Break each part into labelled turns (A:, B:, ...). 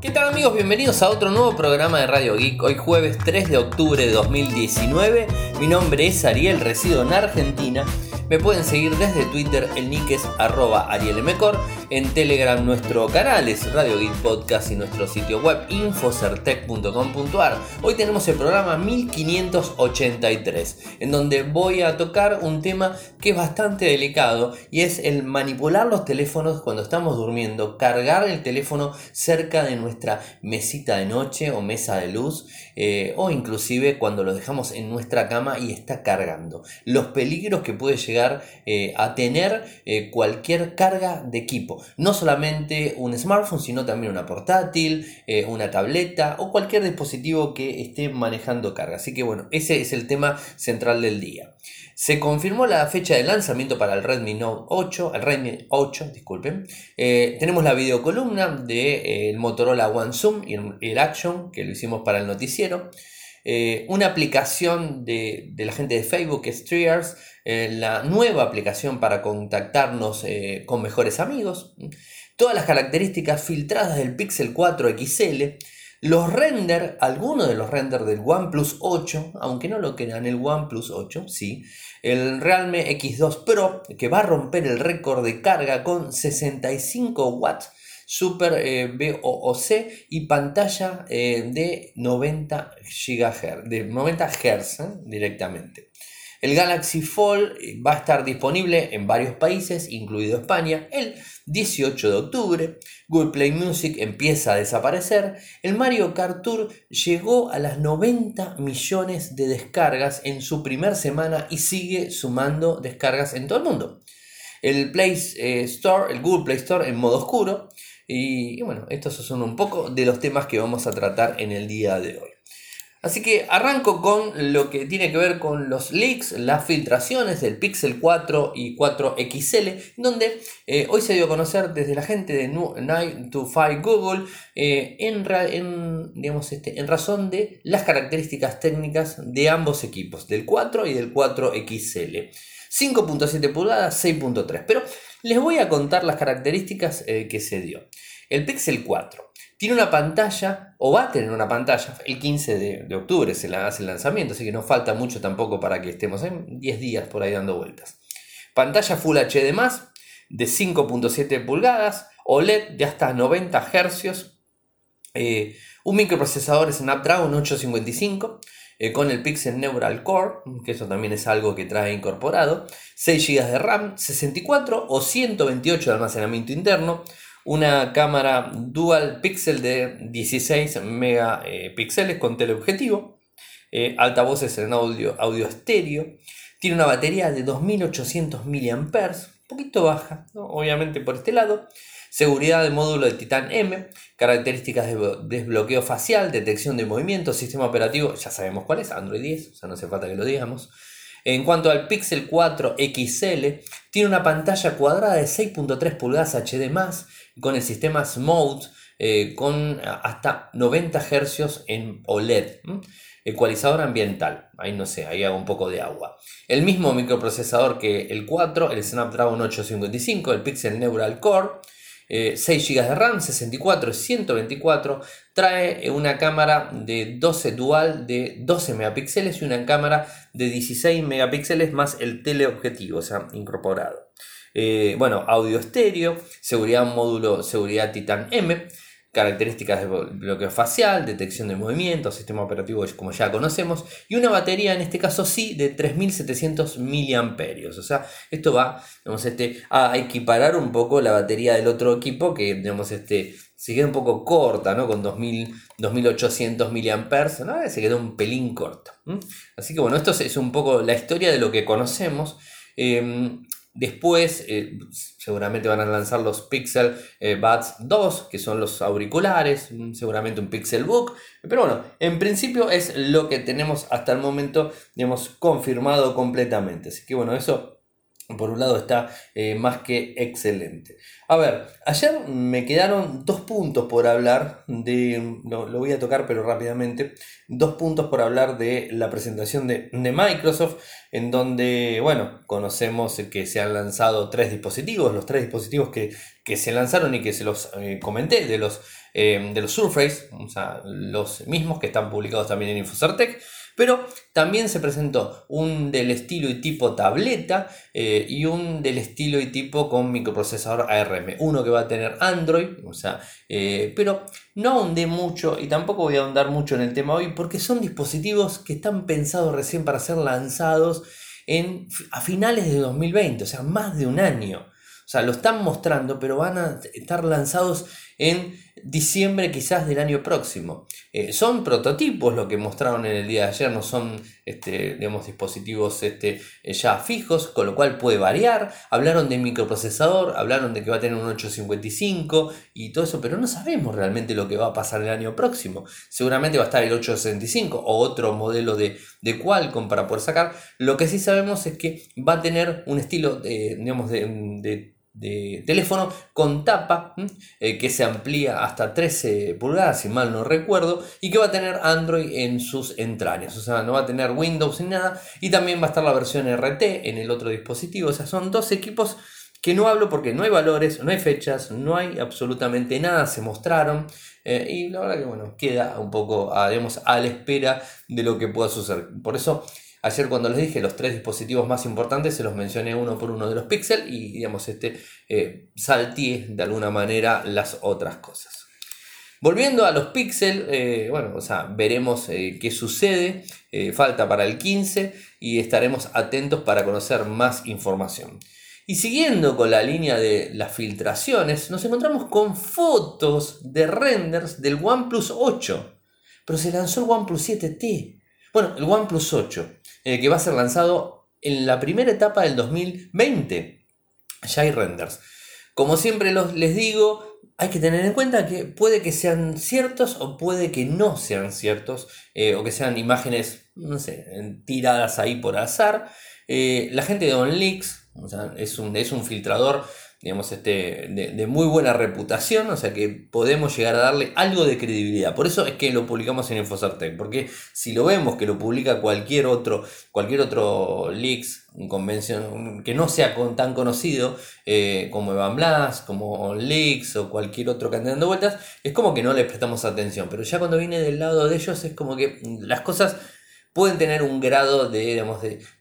A: ¿Qué tal amigos? Bienvenidos a otro nuevo programa de Radio Geek. Hoy jueves 3 de octubre de 2019. Mi nombre es Ariel, resido en Argentina me pueden seguir desde Twitter, el nick es arroba en Telegram nuestro canal es Radio Podcast y nuestro sitio web infocertec.com.ar. Hoy tenemos el programa 1583, en donde voy a tocar un tema que es bastante delicado y es el manipular los teléfonos cuando estamos durmiendo, cargar el teléfono cerca de nuestra mesita de noche o mesa de luz eh, o inclusive cuando lo dejamos en nuestra cama y está cargando. Los peligros que puede llegar eh, a tener eh, cualquier carga de equipo. No solamente un smartphone, sino también una portátil, eh, una tableta o cualquier dispositivo que esté manejando carga. Así que bueno, ese es el tema central del día. Se confirmó la fecha de lanzamiento para el Redmi Note 8, el Redmi 8, disculpen. tenemos la videocolumna del de, Motorola One Zoom y el, Action, que lo hicimos para el noticiero. Una aplicación de, la gente de Facebook, que eh, la nueva aplicación para contactarnos eh, con mejores amigos, todas las características filtradas del Pixel 4 XL, los render, algunos de los render del OnePlus 8, aunque no lo crean, el OnePlus 8, sí, el Realme X2 Pro, que va a romper el récord de carga con 65 watts Super eh, y pantalla de 90 GHz, de 90 Hz directamente. El Galaxy Fold eh, va a estar disponible en varios países, incluido España, el 18 de octubre. Google Play Music empieza a desaparecer. El Mario Kart Tour llegó a las 90 millones de descargas en su primera semana y sigue sumando descargas en todo el mundo. El Play eh, Store, el Google Play Store en modo oscuro. Y, bueno, estos son un poco de los temas que vamos a tratar en el día de hoy. Así que arranco con lo que tiene que ver con los leaks, las filtraciones del Pixel 4 y 4 XL, donde eh, hoy se dio a conocer desde la gente de 925 Google eh, en, digamos este, en razón de las características técnicas de ambos equipos, del 4 y del 4 XL. 5.7 pulgadas, 6.3. Pero les voy a contar las características eh, que se dio. El Pixel 4 tiene una pantalla, o va a tener una pantalla, el 15 de, octubre se la hace el lanzamiento, así que no falta mucho tampoco para que estemos en 10 días por ahí dando vueltas. Pantalla Full HD+, de 5.7 pulgadas, OLED de hasta 90 Hz, eh, un microprocesador Snapdragon 855, eh, con el Pixel Neural Core, que eso también es algo que trae incorporado, 6 GB de RAM, 64 o 128 de almacenamiento interno, una cámara dual pixel de 16 megapíxeles con teleobjetivo, eh, altavoces en audio, audio estéreo, tiene una batería de 2800 mAh, un poquito baja, obviamente por este lado, seguridad de módulo de Titan M, características de desbloqueo facial, detección de movimiento, sistema operativo, ya sabemos cuál es, Android 10, o sea, no hace falta que lo digamos. En cuanto al Pixel 4 XL, tiene una pantalla cuadrada de 6.3 pulgadas HD+, con el sistema Smooth eh, con hasta 90 Hz en OLED. Ecualizador ambiental, ahí no sé, ahí hago un poco de agua. El mismo microprocesador que el 4, el Snapdragon 855, el Pixel Neural Core, 6 eh, GB de RAM, 64, 124, trae una cámara de 12 dual de 12 megapíxeles y una cámara de 16 megapíxeles más el teleobjetivo, o sea, incorporado. Eh, bueno, audio estéreo, seguridad módulo, seguridad Titan M, características de bloqueo facial, detección de movimiento, sistema operativo como ya conocemos, y una batería en este caso sí de 3700 mAh. O sea, esto va este, a equiparar un poco la batería del otro equipo que digamos, este, se queda un poco corta, ¿no? Con 2000, 2800 mAh, ¿no? se queda un pelín corto. Así que bueno, esto es un poco la historia de lo que conocemos. Em, Después eh, seguramente van a lanzar los Pixel eh, Buds 2, que son los auriculares, seguramente un Pixel Book. Pero bueno, en principio es lo que tenemos hasta el momento, digamos, confirmado completamente. Así que bueno, eso por un lado está eh, más que excelente. A ver, ayer me quedaron dos puntos por hablar de, lo, voy a tocar pero rápidamente, dos puntos por hablar de la presentación de, Microsoft, en donde, bueno, conocemos que se han lanzado tres dispositivos, los tres dispositivos que, se lanzaron y que se los eh, comenté, de los, eh, de los Surface, o sea, los mismos que están publicados también en Infocertec. Pero también se presentó un del estilo y tipo tableta eh, y un del estilo y tipo con microprocesador ARM. Uno que va a tener Android, o sea, eh, pero no ahondé mucho y tampoco voy a ahondar mucho en el tema hoy porque son dispositivos que están pensados recién para ser lanzados en, a finales de 2020, o sea, más de un año. O sea, lo están mostrando, pero van a estar lanzados en diciembre quizás del año próximo. Eh, son prototipos lo que mostraron en el día de ayer, no son este, digamos, dispositivos este, eh, ya fijos, con lo cual puede variar. Hablaron de microprocesador, hablaron de que va a tener un 855 y todo eso, pero no sabemos realmente lo que va a pasar el año próximo. Seguramente va a estar el 865 o otro modelo de, de Qualcomm para poder sacar. Lo que sí sabemos es que va a tener un estilo digamos, de de teléfono con tapa eh, que se amplía hasta 13 pulgadas, si mal no recuerdo, y que va a tener Android en sus entrañas, o sea, no va a tener Windows ni nada, y también va a estar la versión RT en el otro dispositivo, o sea, son dos equipos que no hablo porque no hay valores, no hay fechas, no hay absolutamente nada, se mostraron, eh, y la verdad que bueno, queda un poco, a, a la espera de lo que pueda suceder. Por eso Ayer cuando les dije los tres dispositivos más importantes, se los mencioné uno por uno de los Pixel y digamos este eh, de alguna manera las otras cosas. Volviendo a los Pixel, eh, bueno, o sea, veremos eh, qué sucede, eh, falta para el 15 y estaremos atentos para conocer más información. Y siguiendo con la línea de las filtraciones, nos encontramos con fotos de renders del OnePlus 8, pero se lanzó el OnePlus 7T. Bueno, el OnePlus 8, eh, que va a ser lanzado en la primera etapa del 2020. Ya hay renders. Como siempre los, les digo, hay que tener en cuenta que puede que sean ciertos o puede que no sean ciertos, eh, o que sean imágenes, no sé, tiradas ahí por azar. Eh, la gente de OnLeaks, o es, un, es un filtrador digamos, este, de, muy buena reputación, o sea que podemos llegar a darle algo de credibilidad. Por eso es que lo publicamos en Infocertec, porque si lo vemos que lo publica cualquier otro, cualquier otro leaks, convención, que no sea tan conocido eh, como Evan Blas, como Leaks o cualquier otro que ande dando vueltas, es como que no le prestamos atención. Pero ya cuando viene del lado de ellos es como que las cosas pueden tener un grado de,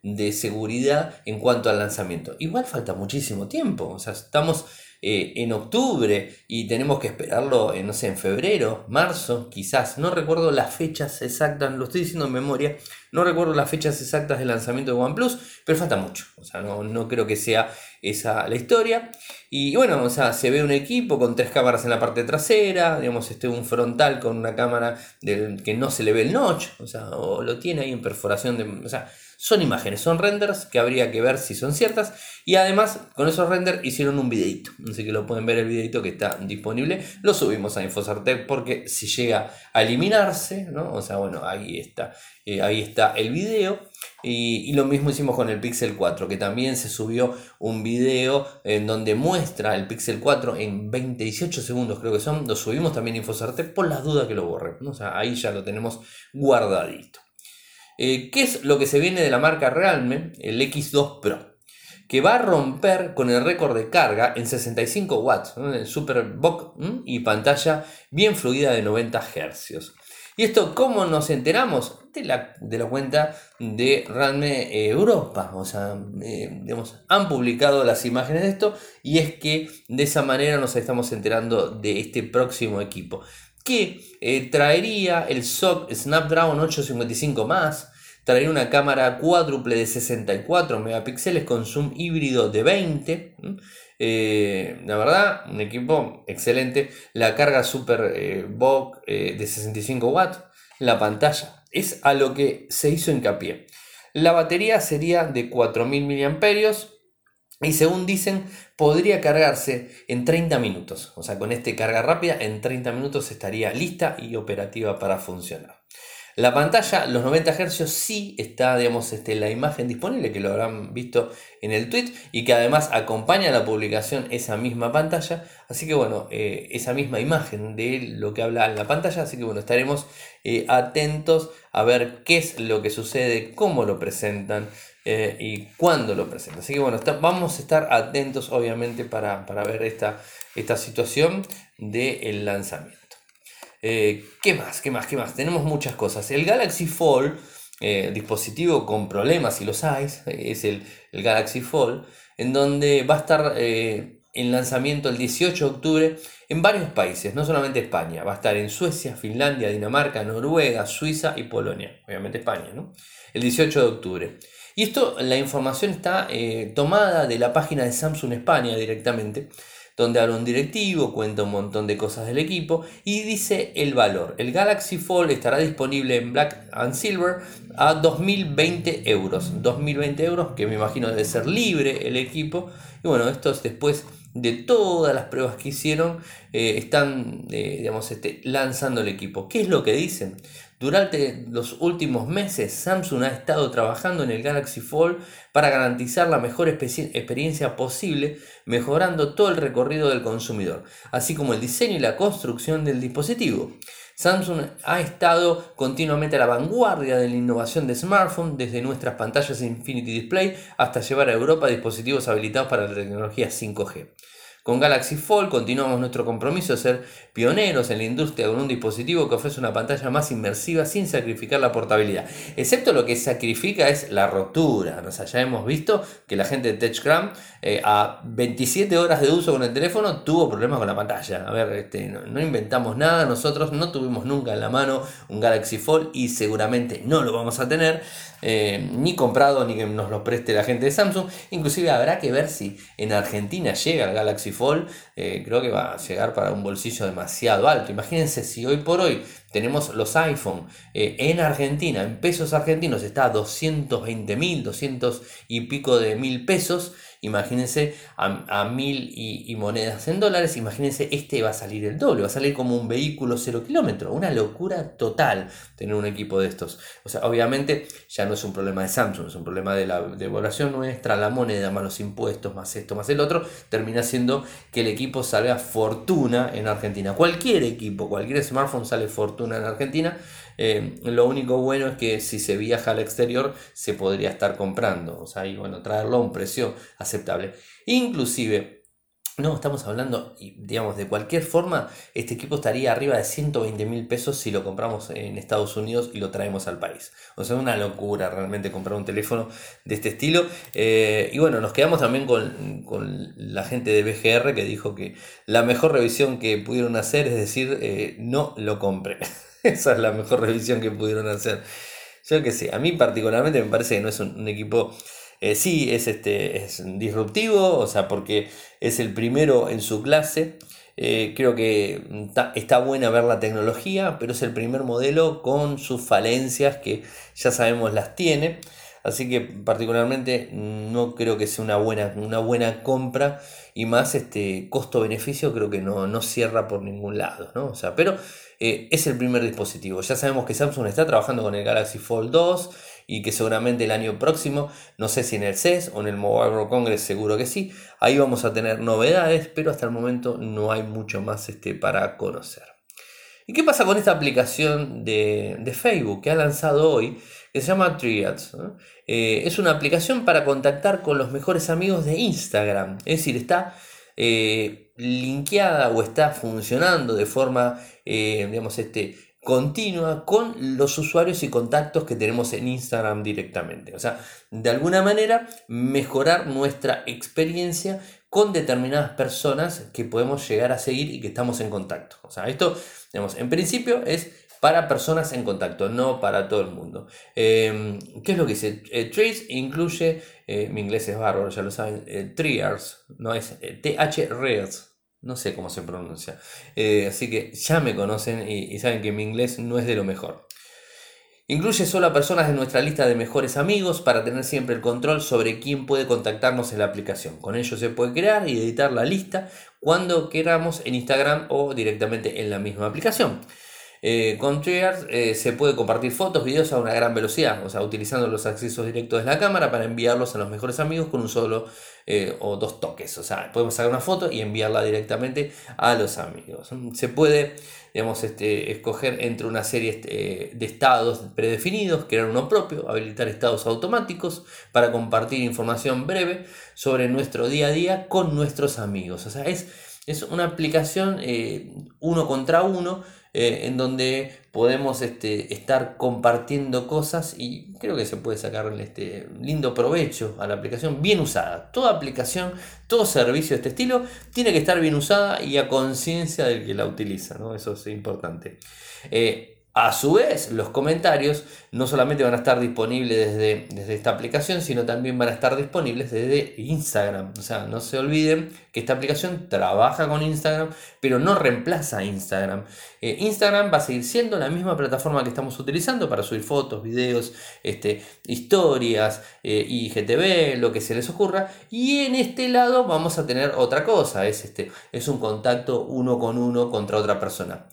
A: de, seguridad en cuanto al lanzamiento. Igual falta muchísimo tiempo, o sea, estamos eh, en octubre y tenemos que esperarlo, no sé, en febrero, marzo, quizás, no recuerdo las fechas exactas, lo estoy diciendo en memoria, no recuerdo las fechas exactas del lanzamiento de OnePlus, pero falta mucho, o sea, no, no creo que sea esa la historia. Y bueno, o sea, se ve un equipo con tres cámaras en la parte trasera, digamos, este, un frontal con una cámara del, que no se le ve el notch, o sea, o lo tiene ahí en perforación de... O sea, son imágenes, son renders que habría que ver si son ciertas. Y además, con esos renders hicieron un videito. Así que lo pueden ver el videito que está disponible. Lo subimos a Infosartec porque si llega a eliminarse, ¿no? O sea, bueno, ahí está. Eh, ahí está el video. Y, lo mismo hicimos con el Pixel 4, que también se subió un video en donde muestra el Pixel 4 en 20, 18 segundos, creo que son. Lo subimos también a Infosartec por las dudas que lo borre. O sea, ahí ya lo tenemos guardadito. Eh, ¿Qué es lo que se viene de la marca Realme? El X2 Pro, que va a romper con el récord de carga en 65 watts, ¿no? el Superbook y pantalla bien fluida de 90 Hz. ¿Y esto cómo nos enteramos? De la, de la cuenta de Realme Europa. O sea, eh, han publicado las imágenes de esto y es que de esa manera nos estamos enterando de este próximo equipo que eh, traería el SOC Snapdragon 855 más, traería una cámara cuádruple de 64 megapíxeles con zoom híbrido de 20. Eh, la verdad, un equipo excelente. La carga Super eh, de 65 watts. La pantalla es a lo que se hizo hincapié. La batería sería de 4000 mAh y según dicen, podría cargarse en 30 minutos. O sea, con este carga rápida, en 30 minutos estaría lista y operativa para funcionar. La pantalla, los 90 Hz, sí está, digamos, este, la imagen disponible, que lo habrán visto en el tweet, y que además acompaña la publicación esa misma pantalla. Así que bueno, eh, esa misma imagen de lo que habla en la pantalla. Así que bueno, estaremos eh, atentos a ver qué es lo que sucede, cómo lo presentan eh, y cuándo lo presentan. Así que bueno, vamos a estar atentos obviamente para, ver esta, esta situación del lanzamiento. Eh, ¿Qué más? ¿Qué más? ¿Qué más? Tenemos muchas cosas. El Galaxy Fold, eh, dispositivo con problemas, si los hay, es el, Galaxy Fold, en donde va a estar en lanzamiento el 18 de octubre en varios países, no solamente España, va a estar en Suecia, Finlandia, Dinamarca, Noruega, Suiza y Polonia, obviamente España, ¿no? El 18 de octubre. Y esto, la información está tomada de la página de Samsung España directamente donde habla un directivo, cuenta un montón de cosas del equipo y dice el valor. El Galaxy Fold estará disponible en Black and Silver a 2020 euros. 2020 euros, que me imagino debe ser libre el equipo. Y bueno, esto es después de todas las pruebas que hicieron, eh, están eh, digamos, este, lanzando el equipo. ¿Qué es lo que dicen? Durante los últimos meses, Samsung ha estado trabajando en el Galaxy Fold para garantizar la mejor experiencia posible, mejorando todo el recorrido del consumidor, así como el diseño y la construcción del dispositivo. Samsung ha estado continuamente a la vanguardia de la innovación de smartphone, desde nuestras pantallas Infinity Display hasta llevar a Europa dispositivos habilitados para la tecnología 5G. Con Galaxy Fold continuamos nuestro compromiso de ser pioneros en la industria con un dispositivo que ofrece una pantalla más inmersiva sin sacrificar la portabilidad. Excepto lo que sacrifica es la rotura. O sea, ya hemos visto que la gente de TechCram eh, a 27 horas de uso con el teléfono tuvo problemas con la pantalla. A ver, este, no, inventamos nada, nosotros no tuvimos nunca en la mano un Galaxy Fold y seguramente no lo vamos a tener. Eh, ni comprado ni que nos lo preste la gente de Samsung. Inclusive habrá que ver si en Argentina llega el Galaxy Eh, creo que va a llegar para un bolsillo demasiado alto. Imagínense si hoy por hoy tenemos los iPhone eh, en Argentina, en pesos argentinos está a 220 mil, 200 y pico de mil pesos. Imagínense a, mil y, monedas en dólares. Imagínense, este va a salir el doble, va a salir como un vehículo cero kilómetro. Una locura total tener un equipo de estos. O sea, obviamente ya no es un problema de Samsung, es un problema de la devaluación nuestra, la moneda, más los impuestos, más esto, más el otro. Termina siendo que el equipo salga fortuna en Argentina. Cualquier equipo, cualquier smartphone sale fortuna en Argentina. Eh, lo único bueno es que si se viaja al exterior se podría estar comprando, o sea, y bueno, traerlo a un precio aceptable. Inclusive, no, estamos hablando, digamos, de cualquier forma, este equipo estaría arriba de 120 mil pesos si lo compramos en Estados Unidos y lo traemos al país. O sea, una locura realmente comprar un teléfono de este estilo. Eh, y bueno, nos quedamos también con, con, la gente de BGR que dijo que la mejor revisión que pudieron hacer es decir, eh, no lo compren. Esa es la mejor revisión que pudieron hacer. Yo que sé, a mí particularmente me parece que no es un, equipo... Eh, sí, es, este, es disruptivo, o sea, porque es el primero en su clase. Eh, creo que está buena ver la tecnología, pero es el primer modelo con sus falencias que ya sabemos las tiene. Así que particularmente no creo que sea una buena, una buena compra y más este costo-beneficio creo que no, no cierra por ningún lado. ¿no? O sea, pero eh, es el primer dispositivo. Ya sabemos que Samsung está trabajando con el Galaxy Fold 2 y que seguramente el año próximo, no sé si en el CES o en el Mobile World Congress, seguro que sí, ahí vamos a tener novedades, pero hasta el momento no hay mucho más este, para conocer. ¿Y qué pasa con esta aplicación de, Facebook que ha lanzado hoy? Que se llama Triads. Eh, es una aplicación para contactar con los mejores amigos de Instagram. Es decir, está eh, linkeada o está funcionando de forma, eh, digamos, este, continua con los usuarios y contactos que tenemos en Instagram directamente. O sea, de alguna manera mejorar nuestra experiencia con determinadas personas que podemos llegar a seguir y que estamos en contacto. O sea, esto, digamos, en principio es para personas en contacto, no para todo el mundo. Em, ¿Qué es lo que dice? Eh, incluye, eh, mi inglés es bárbaro, ya lo saben, eh, triars, no es TH Rears, no sé cómo se pronuncia. así que ya me conocen y, y saben que mi inglés no es de lo mejor. Incluye solo a personas de nuestra lista de mejores amigos para tener siempre el control sobre quién puede contactarnos en la aplicación. Con ello se puede crear y editar la lista cuando queramos en Instagram o directamente en la misma aplicación. Eh, con Triggers eh, se puede compartir fotos, videos a una gran velocidad, o sea, utilizando los accesos directos de la cámara para enviarlos a los mejores amigos con un solo eh, o dos toques. O sea, podemos sacar una foto y enviarla directamente a los amigos. Se puede, digamos, este, escoger entre una serie este, de estados predefinidos, crear uno propio, habilitar estados automáticos para compartir información breve sobre nuestro día a día con nuestros amigos. O sea, es, es una aplicación uno contra uno eh, en donde podemos este, estar compartiendo cosas y creo que se puede sacar este lindo provecho a la aplicación bien usada. Toda aplicación, todo servicio de este estilo tiene que estar bien usada y a conciencia del que la utiliza, ¿no? eso es importante. Eh, a su vez, los comentarios no solamente van a estar disponibles desde, desde, esta aplicación, sino también van a estar disponibles desde Instagram. O sea, no se olviden que esta aplicación trabaja con Instagram, pero no reemplaza a Instagram. Eh, Instagram va a seguir siendo la misma plataforma que estamos utilizando para subir fotos, videos, este, historias, eh, IGTV, lo que se les ocurra. Y en este lado vamos a tener otra cosa, es, este, es un contacto uno con uno contra otra persona.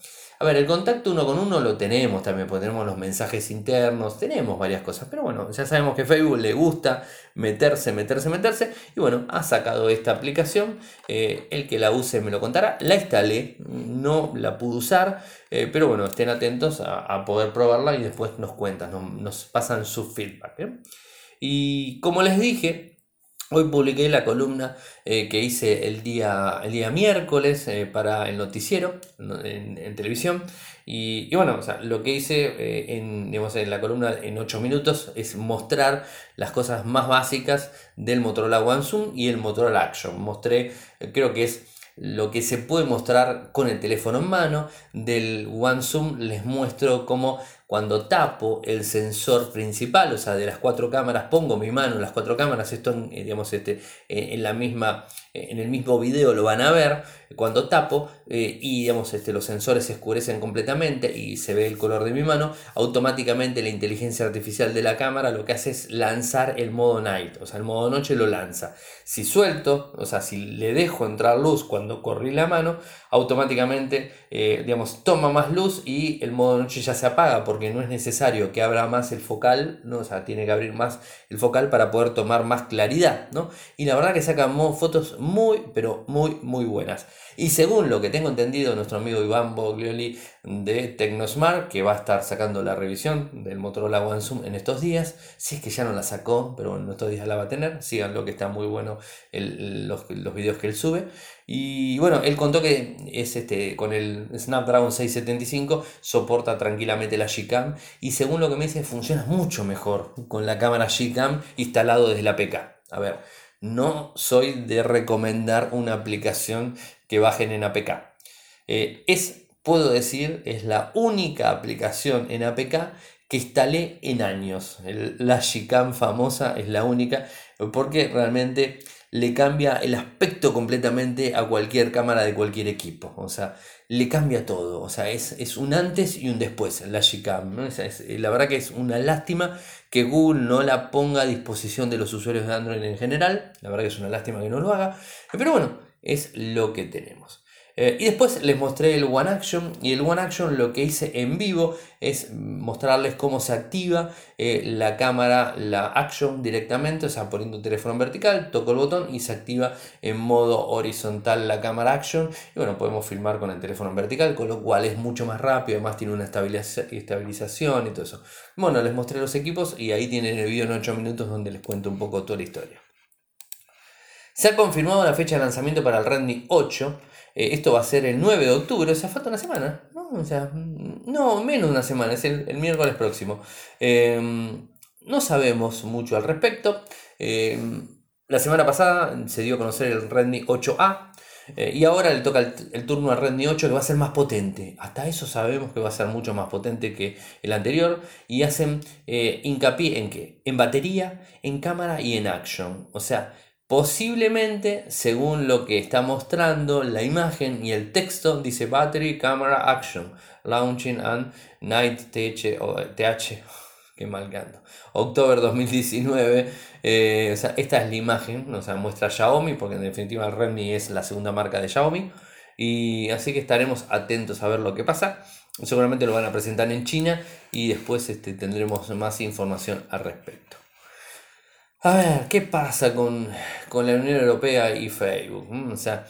A: A ver, el contacto uno con uno lo tenemos también, porque tenemos los mensajes internos, tenemos varias cosas, pero bueno, ya sabemos que Facebook le gusta meterse, meterse, meterse, y bueno, ha sacado esta aplicación, eh, el que la use me lo contará, la instalé, no la pude usar, eh, pero bueno, estén atentos a, poder probarla y después nos cuentan, nos, pasan su feedback. ¿eh? Y como les dije, Hoy publiqué la columna eh, que hice el día, el día miércoles eh, para el noticiero en, televisión. Y, bueno, lo que hice eh, en, en la columna en 8 minutos es mostrar las cosas más básicas del Motorola One Zoom y el Motorola Action. Mostré, creo que es lo que se puede mostrar con el teléfono en mano. Del One Zoom les muestro cómo cuando tapo el sensor principal, o sea, de las cuatro cámaras, pongo mi mano en las cuatro cámaras, esto eh, digamos, este, en la misma, en el mismo video lo van a ver, cuando tapo eh, y digamos, este, los sensores se oscurecen completamente y se ve el color de mi mano, automáticamente la inteligencia artificial de la cámara lo que hace es lanzar el modo night, o sea, el modo noche lo lanza. Si suelto, o sea, si le dejo entrar luz cuando corrí la mano, automáticamente, eh, digamos, toma más luz y el modo noche ya se apaga porque no es necesario que abra más el focal, ¿no? o sea, tiene que abrir más el focal para poder tomar más claridad, ¿no? Y la verdad que sacan fotos muy, pero muy, muy buenas. Y según lo que tengo entendido, nuestro amigo Iván Boglioli de Tecnosmart, que va a estar sacando la revisión del Motorola One Zoom en estos días, si es que ya no la sacó, pero en estos días la va a tener, lo que está muy bueno los, los videos que él sube. Y bueno, él contó que es este, con el Snapdragon 675 soporta tranquilamente la Gcam y según lo que me dice funciona mucho mejor con la cámara Gcam instalado desde la PK. A ver, no soy de recomendar una aplicación que bajen en APK. Eh, es, puedo decir, es la única aplicación en APK que instalé en años. la Gcam famosa es la única porque realmente le cambia el aspecto completamente a cualquier cámara de cualquier equipo. O sea, le cambia todo. O sea, es, un antes y un después la Gcam. la verdad que es una lástima que Google no la ponga a disposición de los usuarios de Android en general. La verdad que es una lástima que no lo haga. Pero bueno, es lo que tenemos. Eh, y después les mostré el One Action y el One Action lo que hice en vivo es mostrarles cómo se activa eh, la cámara, la Action directamente, o sea, poniendo un teléfono en vertical, toco el botón y se activa en modo horizontal la cámara Action. Y bueno, podemos filmar con el teléfono en vertical, con lo cual es mucho más rápido, además tiene una estabilización y todo eso. Bueno, les mostré los equipos y ahí tienen el video en 8 minutos donde les cuento un poco toda la historia. Se ha confirmado la fecha de lanzamiento para el Redmi 8. Eh, esto va a ser el 9 de octubre, o sea, falta una semana. No, o sea, no menos de una semana, es el, miércoles próximo. Em, no sabemos mucho al respecto. Em, la semana pasada se dio a conocer el Redmi 8A. Eh, y ahora le toca el, turno al Redmi 8 que va a ser más potente. Hasta eso sabemos que va a ser mucho más potente que el anterior. Y hacen eh, hincapié en qué? En batería, en cámara y en action. O sea, Posiblemente, según lo que está mostrando la imagen y el texto, dice Battery Camera Action, Launching and Night TH, o TH qué mal canto, October 2019. Eh, esta es la imagen, o sea, muestra Xiaomi, porque en definitiva Redmi es la segunda marca de Xiaomi. Y así que estaremos atentos a ver lo que pasa. Seguramente lo van a presentar en China y después este, tendremos más información al respecto. A ver, ¿qué pasa con, con la Unión Europea y Facebook? Mm, o sea,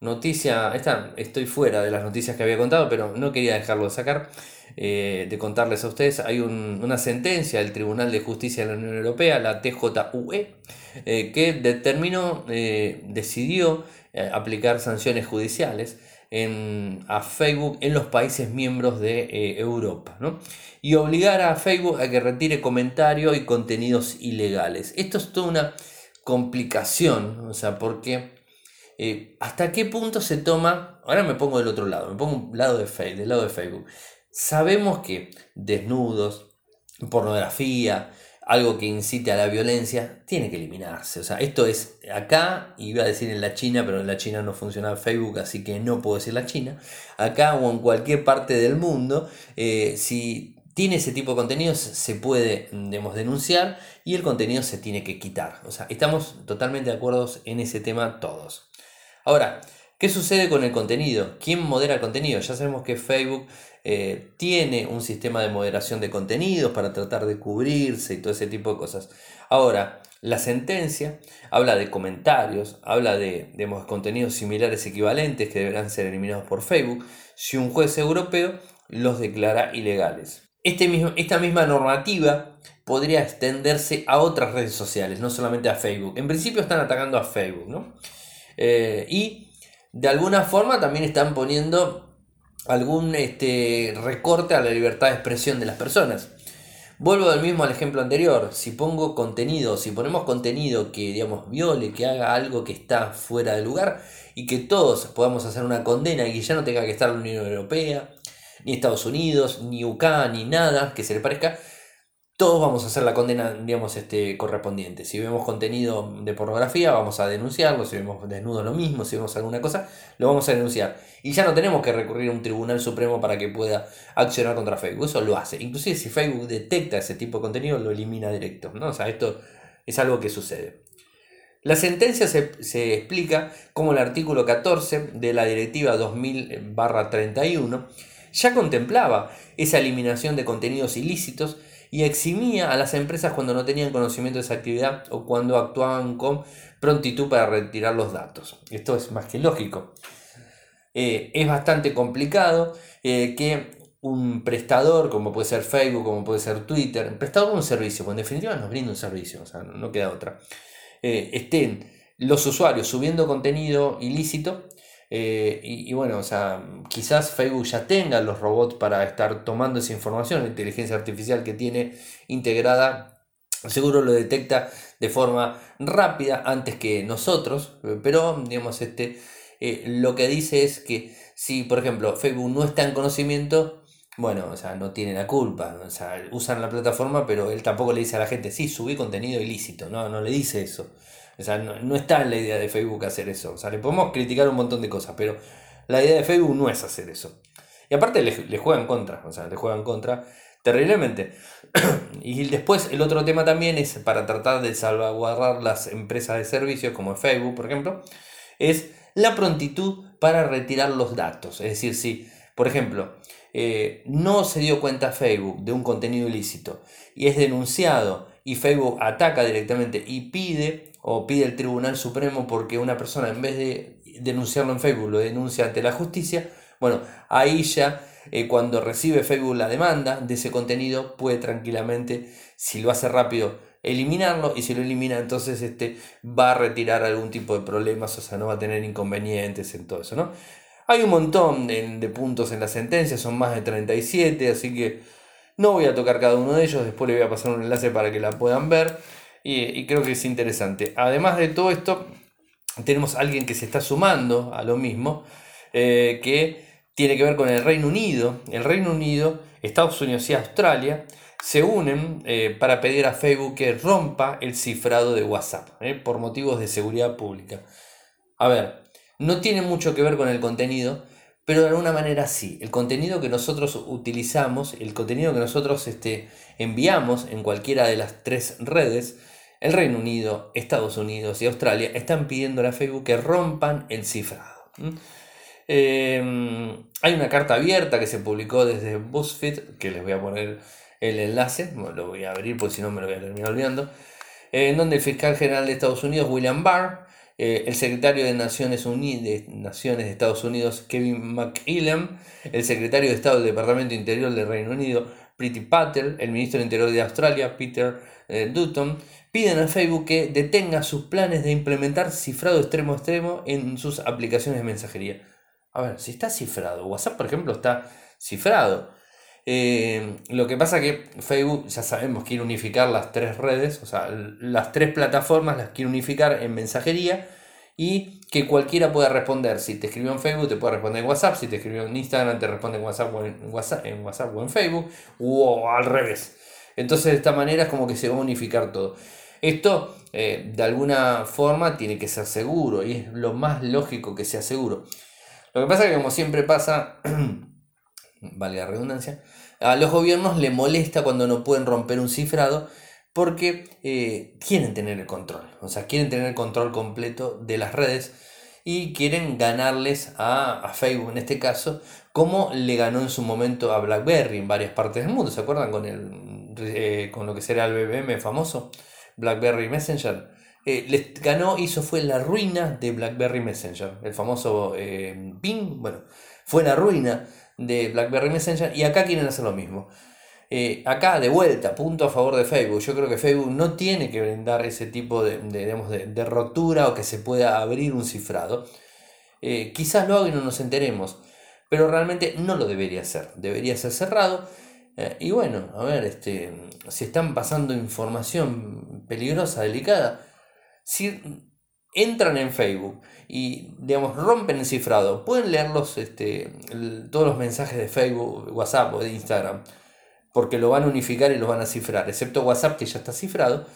A: noticia, esta, estoy fuera de las noticias que había contado, pero no quería dejarlo de sacar, eh, de contarles a ustedes. Hay una sentencia del Tribunal de Justicia de la Unión Europea, la TJUE, eh, que determinó, eh, decidió aplicar sanciones judiciales en, a Facebook en los países miembros de Europa, ¿no? y obligar a Facebook a que retire comentarios y contenidos ilegales. Esto es toda una complicación, o sea, porque eh, hasta qué punto se toma, ahora me pongo del otro lado, me pongo del lado de Facebook. Sabemos que desnudos, pornografía, algo que incite a la violencia, tiene que eliminarse. O sea, esto es acá, iba a decir en la China, pero en la China no funciona Facebook, así que no puedo decir la China. Acá o en cualquier parte del mundo, eh, si tiene ese tipo de contenidos, se puede denunciar y el contenido se tiene que quitar. O sea, estamos totalmente de acuerdo en ese tema todos. Ahora, ¿qué sucede con el contenido? ¿Quién modera el contenido? Ya sabemos que Facebook eh, tiene un sistema de moderación de contenidos para tratar de cubrirse y todo ese tipo de cosas. Ahora, la sentencia habla de comentarios, habla de, contenidos similares equivalentes que deberán ser eliminados por Facebook si un juez europeo los declara ilegales. Este mismo, esta misma normativa podría extenderse a otras redes sociales, no solamente a Facebook. En principio están atacando a Facebook, ¿no? Eh, y de alguna forma también están poniendo algún este, recorte a la libertad de expresión de las personas. Vuelvo del mismo al ejemplo anterior. Si pongo contenido, si ponemos contenido que digamos viole, que haga algo que está fuera de lugar y que todos podamos hacer una condena y que ya no tenga que estar la Unión Europea, ni Estados Unidos, ni UK, ni nada que se le parezca, todos vamos a hacer la condena, digamos, este, correspondiente. Si vemos contenido de pornografía, vamos a denunciarlo. Si vemos desnudo, lo mismo. Si vemos alguna cosa, lo vamos a denunciar. Y ya no tenemos que recurrir a un tribunal supremo para que pueda accionar contra Facebook. Eso lo hace. Inclusive si Facebook detecta ese tipo de contenido, lo elimina directo. ¿no? O sea, esto es algo que sucede. La sentencia se, se explica como el artículo 14 de la Directiva 2000-31 ya contemplaba esa eliminación de contenidos ilícitos y eximía a las empresas cuando no tenían conocimiento de esa actividad o cuando actuaban con prontitud para retirar los datos. Esto es más que lógico. Eh, es bastante complicado eh, que un prestador, como puede ser Facebook, como puede ser Twitter, prestador de un servicio, pues en definitiva nos brinda un servicio, o sea, no, queda otra, eh, estén los usuarios subiendo contenido ilícito eh, y, bueno, o sea, quizás Facebook ya tenga los robots para estar tomando esa información, la inteligencia artificial que tiene integrada, seguro lo detecta de forma rápida antes que nosotros, pero digamos, este, eh, lo que dice es que si, por ejemplo, Facebook no está en conocimiento, bueno, o sea, no tiene la culpa, o sea, usan la plataforma, pero él tampoco le dice a la gente, sí, subí contenido ilícito, no, no le dice eso. O sea, no, está en la idea de Facebook hacer eso. O sea, le podemos criticar un montón de cosas, pero la idea de Facebook no es hacer eso. Y aparte le, le juegan contra, o sea, le juegan contra terriblemente. y después el otro tema también es para tratar de salvaguardar las empresas de servicios como Facebook, por ejemplo, es la prontitud para retirar los datos. Es decir, si, por ejemplo, eh, no se dio cuenta Facebook de un contenido ilícito y es denunciado y Facebook ataca directamente y pide o pide el Tribunal Supremo porque una persona en vez de denunciarlo en Facebook lo denuncia ante la justicia, bueno, ahí ya eh, cuando recibe Facebook la demanda de ese contenido puede tranquilamente, si lo hace rápido, eliminarlo y si lo elimina entonces este, va a retirar algún tipo de problemas, o sea, no va a tener inconvenientes en todo eso, ¿no? Hay un montón de, de puntos en la sentencia, son más de 37, así que no voy a tocar cada uno de ellos, después le voy a pasar un enlace para que la puedan ver y, creo que es interesante. Además de todo esto, tenemos a alguien que se está sumando a lo mismo, eh, que tiene que ver con el Reino Unido. El Reino Unido, Estados Unidos y Australia se unen eh, para pedir a Facebook que rompa el cifrado de WhatsApp eh, por motivos de seguridad pública. A ver, no tiene mucho que ver con el contenido, pero de alguna manera sí. El contenido que nosotros utilizamos, el contenido que nosotros este, enviamos en cualquiera de las tres redes, el Reino Unido, Estados Unidos y Australia están pidiendo a Facebook que rompan el cifrado. Em, hay una carta abierta que se publicó desde BuzzFeed, que les voy a poner el enlace, lo voy a abrir porque si no me lo voy a terminar olvidando, en donde el fiscal general de Estados Unidos, William Barr, eh, el secretario de Naciones Unidas, Naciones de Estados Unidos, Kevin McEllan, el secretario de Estado del Departamento Interior del Reino Unido, Priti Patel, el ministro del Interior de Australia, Peter eh, Dutton, piden a Facebook que detenga sus planes de implementar cifrado extremo a extremo en sus aplicaciones de mensajería. A ver, si está cifrado, WhatsApp por ejemplo está cifrado. Eh, lo que pasa que Facebook, ya sabemos, quiere unificar las tres redes, o sea, las tres plataformas las quiere unificar en mensajería y que cualquiera pueda responder. Si te escribió en Facebook, te puede responder en WhatsApp. Si te escribió en Instagram, te responde en WhatsApp o en WhatsApp o en Facebook, o al revés. Entonces, de esta manera es como que se va a unificar todo. Esto, eh, de alguna forma, tiene que ser seguro y es lo más lógico que sea seguro. Lo que pasa es que, como siempre pasa, vale la redundancia, a los gobiernos le molesta cuando no pueden romper un cifrado porque eh, quieren tener el control, o sea, quieren tener el control completo de las redes y quieren ganarles a, Facebook en este caso, como le ganó en su momento a BlackBerry en varias partes del mundo, ¿se acuerdan con, el, eh, con lo que será el BBM famoso, BlackBerry Messenger? Eh, les ganó, hizo fue la ruina de BlackBerry Messenger, el famoso ping, bueno, fue la ruina de BlackBerry Messenger y acá quieren hacer lo mismo. Eh, acá de vuelta, punto a favor de Facebook. Yo creo que Facebook no tiene que brindar ese tipo de, de, rotura o que se pueda abrir un cifrado. Eh, quizás lo haga y no nos enteremos, pero realmente no lo debería hacer. Debería ser cerrado. Eh, y bueno, a ver, este, si están pasando información peligrosa, delicada, si entran en Facebook y digamos rompen el cifrado, pueden leer este, todos los mensajes de Facebook, WhatsApp o de Instagram porque lo van a unificar y lo van a cifrar, excepto WhatsApp que ya está cifrado,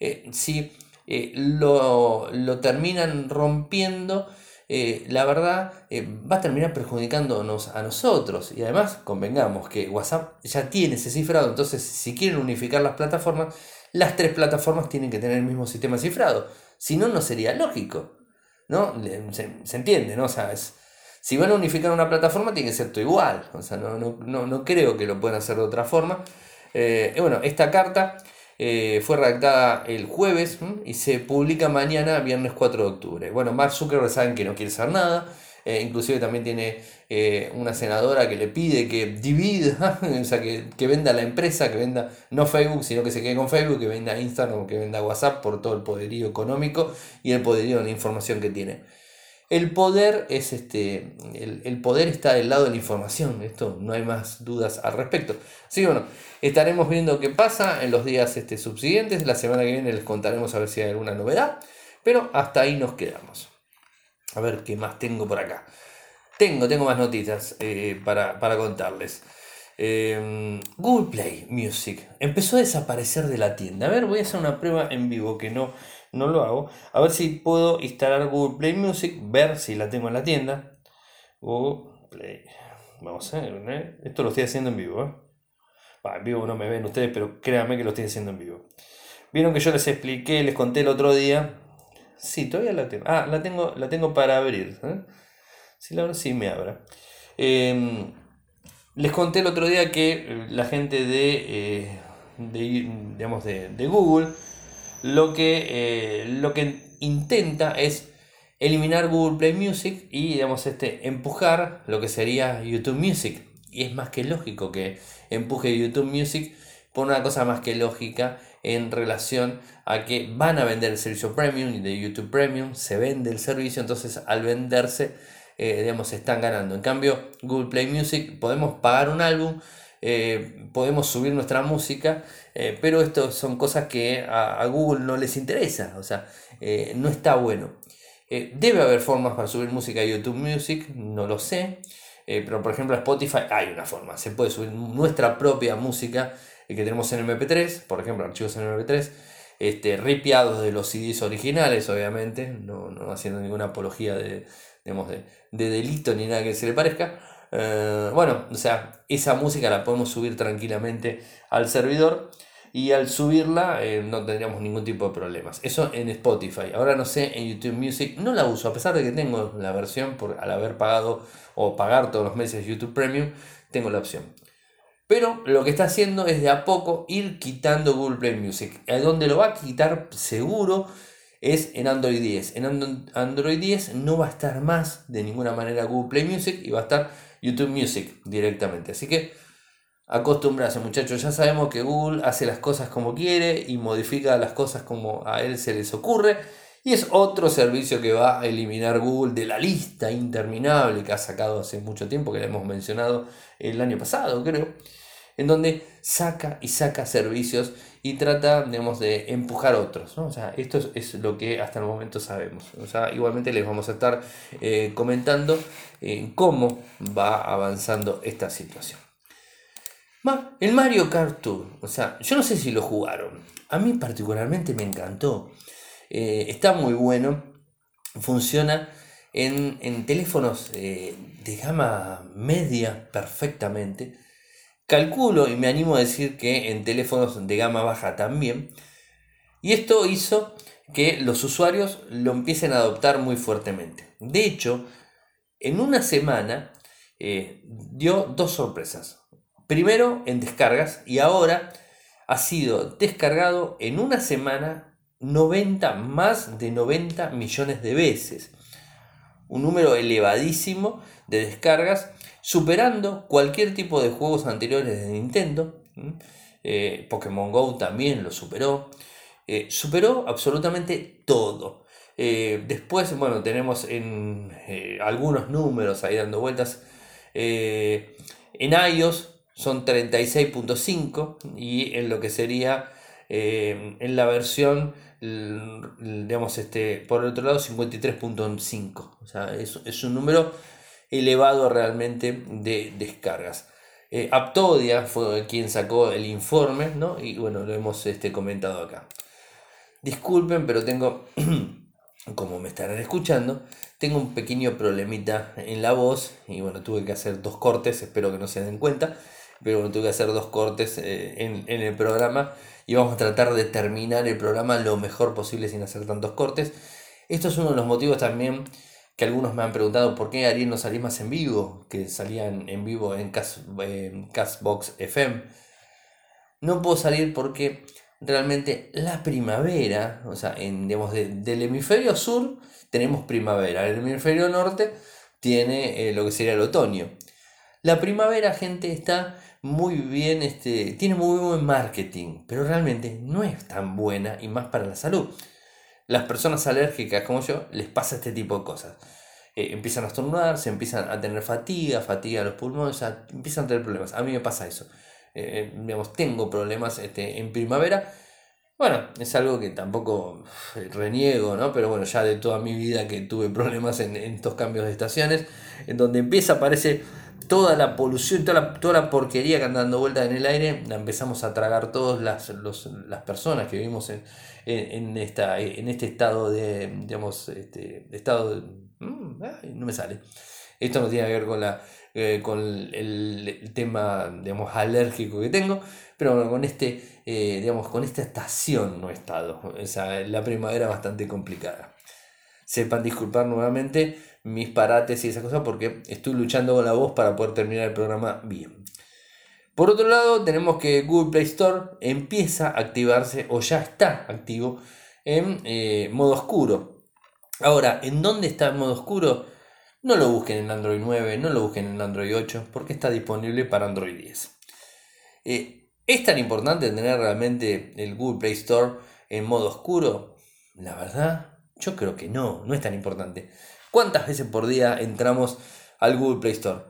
A: eh, si eh, lo, terminan rompiendo, eh, la verdad va a terminar perjudicándonos a nosotros. Y además, convengamos que WhatsApp ya tiene ese cifrado, entonces si quieren unificar las plataformas, las tres plataformas tienen que tener el mismo sistema cifrado. Si no, no sería lógico. ¿no? Se, entiende, ¿no? O sea, es, si van a unificar una plataforma, tiene que ser todo igual. O sea, no, creo que lo puedan hacer de otra forma. Eh, bueno, esta carta eh, fue redactada el jueves y se publica mañana, viernes 4 de octubre. Bueno, Mark Zuckerberg saben que no quiere hacer nada. Eh, inclusive también tiene una senadora que le pide que divida, o sea, que, que, venda la empresa, que venda no Facebook, sino que se quede con Facebook, que venda Instagram, que venda WhatsApp por todo el poderío económico y el poderío de la información que tiene. El poder es este. El, poder está del lado de la información. Esto no hay más dudas al respecto. Así que bueno, estaremos viendo qué pasa en los días este, subsiguientes. La semana que viene les contaremos a ver si hay alguna novedad. Pero hasta ahí nos quedamos. A ver qué más tengo por acá. Tengo, tengo más noticias eh, para, contarles. Em, Google Play Music empezó a desaparecer de la tienda. A ver, voy a hacer una prueba en vivo que no no lo hago. A ver si puedo instalar Google Play Music, ver si la tengo en la tienda. Google Play. Vamos a ver, ¿eh? esto lo estoy haciendo en vivo. ¿eh? en vivo no me ven ustedes, pero créanme que lo estoy haciendo en vivo. Vieron que yo les expliqué, les conté el otro día. Sí, todavía la tengo. Ah, la tengo, la tengo para abrir. ¿eh? Si la abro, sí me abra. Em, les conté el otro día que la gente de, digamos de, de Google lo que, eh, lo que intenta es eliminar Google Play Music y digamos, este, empujar lo que sería YouTube Music. Y es más que lógico que empuje YouTube Music por una cosa más que lógica en relación a que van a vender el servicio premium de YouTube Premium, se vende el servicio, entonces al venderse, eh, están ganando. En cambio, Google Play Music podemos pagar un álbum, eh, podemos subir nuestra música, eh, pero esto son cosas que a, Google no les interesa, o sea, eh, no está bueno. debe haber formas para subir música a YouTube Music, no lo sé, pero por ejemplo a Spotify hay una forma, se puede subir nuestra propia música que tenemos en MP3, por ejemplo, archivos en MP3. Este, ripiados de los CDs originales, obviamente, no, no haciendo ninguna apología de, de, de delito ni nada que se le parezca, eh, bueno, o sea, esa música la podemos subir tranquilamente al servidor. y al subirla eh, no tendríamos ningún tipo de problemas. Eso en Spotify. Ahora no sé, en YouTube Music no la uso, a pesar de que tengo la versión por, al haber pagado o pagar todos los meses YouTube Premium, tengo la opción. Pero lo que está haciendo es de a poco ir quitando Google Play Music. A donde lo va a quitar seguro es en Android 10. En Android 10 no va a estar más de ninguna manera Google Play Music y va a estar YouTube Music directamente. Así que acostumbrarse muchachos. Ya sabemos que Google hace las cosas como quiere y modifica las cosas como a él se les ocurre. Y es otro servicio que va a eliminar Google de la lista interminable que ha sacado hace mucho tiempo, que le hemos mencionado el año pasado, creo, en donde saca y saca servicios y trata, digamos, de empujar otros. O sea, esto es, lo que hasta el momento sabemos. O sea, igualmente les vamos a estar eh, comentando eh, cómo va avanzando esta situación. El Mario Kart Tour, o sea, yo no sé si lo jugaron. A mí particularmente me encantó. Eh, está muy bueno, funciona en, teléfonos eh, de gama media perfectamente. Calculo y me animo a decir que en teléfonos de gama baja también. Y esto hizo que los usuarios lo empiecen a adoptar muy fuertemente. De hecho, en una semana eh, dio dos sorpresas. Primero en descargas y ahora ha sido descargado en una semana 90, más de 90 millones de veces. Un número elevadísimo de descargas, superando cualquier tipo de juegos anteriores de Nintendo. Eh, Pokémon Go también lo superó. Eh, superó absolutamente todo. Eh, después, bueno, tenemos en algunos números ahí dando vueltas. en iOS son 36.5 y en lo que sería en la versión digamos, este, por el otro lado 53.5. O sea, es, un número elevado realmente de descargas. Eh, Aptodia fue quien sacó el informe, ¿no? Y bueno, lo hemos este, comentado acá. Disculpen, pero tengo, como me estarán escuchando, tengo un pequeño problemita en la voz y bueno, tuve que hacer dos cortes, espero que no se den cuenta, pero bueno, tuve que hacer dos cortes eh, en, en el programa y vamos a tratar de terminar el programa lo mejor posible sin hacer tantos cortes. Esto es uno de los motivos también que algunos me han preguntado por qué Ariel no salía más en vivo, que salían en vivo en, Castbox FM. No puedo salir porque realmente la primavera, o sea, en, digamos, del hemisferio sur tenemos primavera, el hemisferio norte tiene eh, lo que sería el otoño. La primavera, gente, está muy bien, este, tiene muy buen marketing, pero realmente no es tan buena y más para la salud. Las personas alérgicas como yo les pasa este tipo de cosas. Eh, empiezan a estornudar, se empiezan a tener fatiga, fatiga a los pulmones, empiezan a tener problemas. A mí me pasa eso. Eh, eh, digamos, tengo problemas este, en primavera. Bueno, es algo que tampoco reniego, ¿no? Pero bueno, ya de toda mi vida que tuve problemas en, en estos cambios de estaciones, en donde empieza, parece toda la polución, toda la, toda la porquería que anda dando vueltas en el aire, la empezamos a tragar todas las, personas que vivimos en, en, esta, en este estado de, digamos, este, estado mm, no me sale. Esto no tiene que ver con, la, eh, con el, tema, digamos, alérgico que tengo, pero con, este, eh, digamos, con esta estación no he estado. O sea, la primavera bastante complicada. Sepan disculpar nuevamente mis parates y esas cosas porque estoy luchando con la voz para poder terminar el programa bien. Por otro lado, tenemos que Google Play Store empieza a activarse o ya está activo en eh, modo oscuro. Ahora, ¿en dónde está el modo oscuro? No lo busquen en Android 9, no lo busquen en Android 8, porque está disponible para Android 10. Eh, ¿Es tan importante tener realmente el Google Play Store en modo oscuro? La verdad, yo creo que no, no es tan importante. ¿Cuántas veces por día entramos al Google Play Store?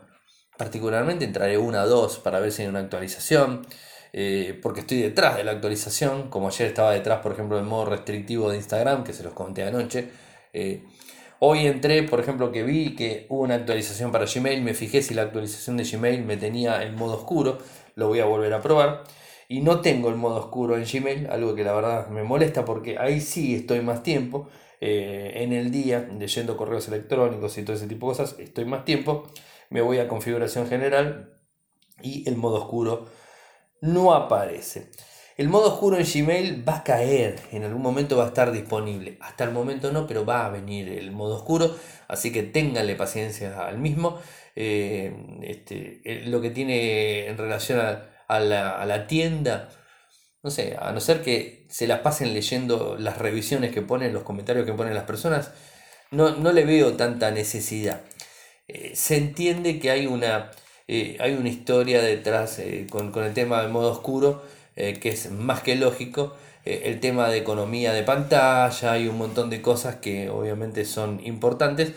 A: Particularmente entraré una o dos para ver si hay una actualización, eh, porque estoy detrás de la actualización, como ayer estaba detrás, por ejemplo, del modo restrictivo de Instagram, que se los conté anoche. Eh, hoy entré, por ejemplo, que vi que hubo una actualización para Gmail, me fijé si la actualización de Gmail me tenía el modo oscuro, lo voy a volver a probar. Y no tengo el modo oscuro en Gmail, algo que la verdad me molesta porque ahí sí estoy más tiempo. Eh, en el día leyendo correos electrónicos y todo ese tipo de cosas, estoy más tiempo, me voy a configuración general y el modo oscuro no aparece. El modo oscuro en Gmail va a caer, en algún momento va a estar disponible. Hasta el momento no, pero va a venir el modo oscuro, así que ténganle paciencia al mismo. Eh, este, eh, lo que tiene en relación a, la, tienda, no sé, a no ser que se las pasen leyendo las revisiones que ponen, los comentarios que ponen las personas, no, no le veo tanta necesidad. Eh, se entiende que hay una, hay una historia detrás con, con, el tema del modo oscuro eh, que es más que lógico. Eh, el tema de economía de pantalla, hay un montón de cosas que obviamente son importantes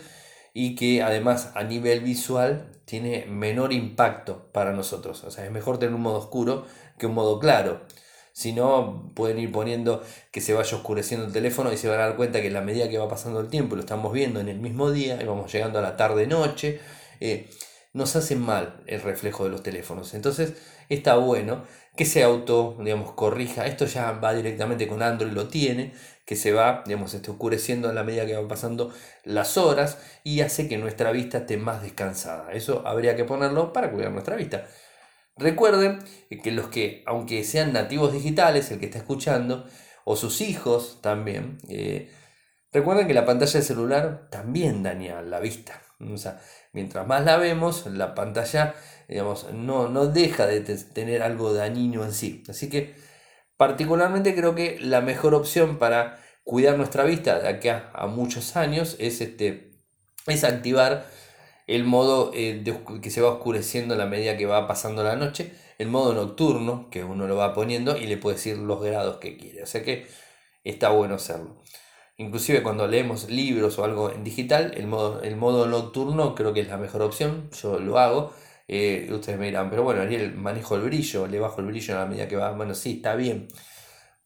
A: y que además a nivel visual tiene menor impacto para nosotros. O sea, es mejor tener un modo oscuro que un modo claro. Si no, pueden ir poniendo que se vaya oscureciendo el teléfono y se van a dar cuenta que a la medida que va pasando el tiempo, lo estamos viendo en el mismo día y vamos llegando a la tarde-noche, eh, nos hace mal el reflejo de los teléfonos. Entonces, está bueno que se auto, digamos, corrija. Esto ya va directamente con Android, lo tiene, que se va, digamos, esté oscureciendo a la medida que van pasando las horas y hace que nuestra vista esté más descansada. Eso habría que ponerlo para cuidar nuestra vista. Recuerden que los que, aunque sean nativos digitales, el que está escuchando, o sus hijos también, eh, recuerden que la pantalla del celular también daña la vista. O sea, mientras más la vemos, la pantalla digamos, no, no deja de tener algo dañino en sí. Así que particularmente creo que la mejor opción para cuidar nuestra vista de aquí a, muchos años es, este, es activar el modo eh, que se va oscureciendo a la medida que va pasando la noche, el modo nocturno que uno lo va poniendo y le puede decir los grados que quiere. O sea que está bueno hacerlo. Inclusive cuando leemos libros o algo en digital, el modo, el modo nocturno creo que es la mejor opción, yo lo hago eh, ustedes me dirán, pero bueno, Ariel, manejo el brillo, le bajo el brillo a la medida que va. Bueno, sí, está bien.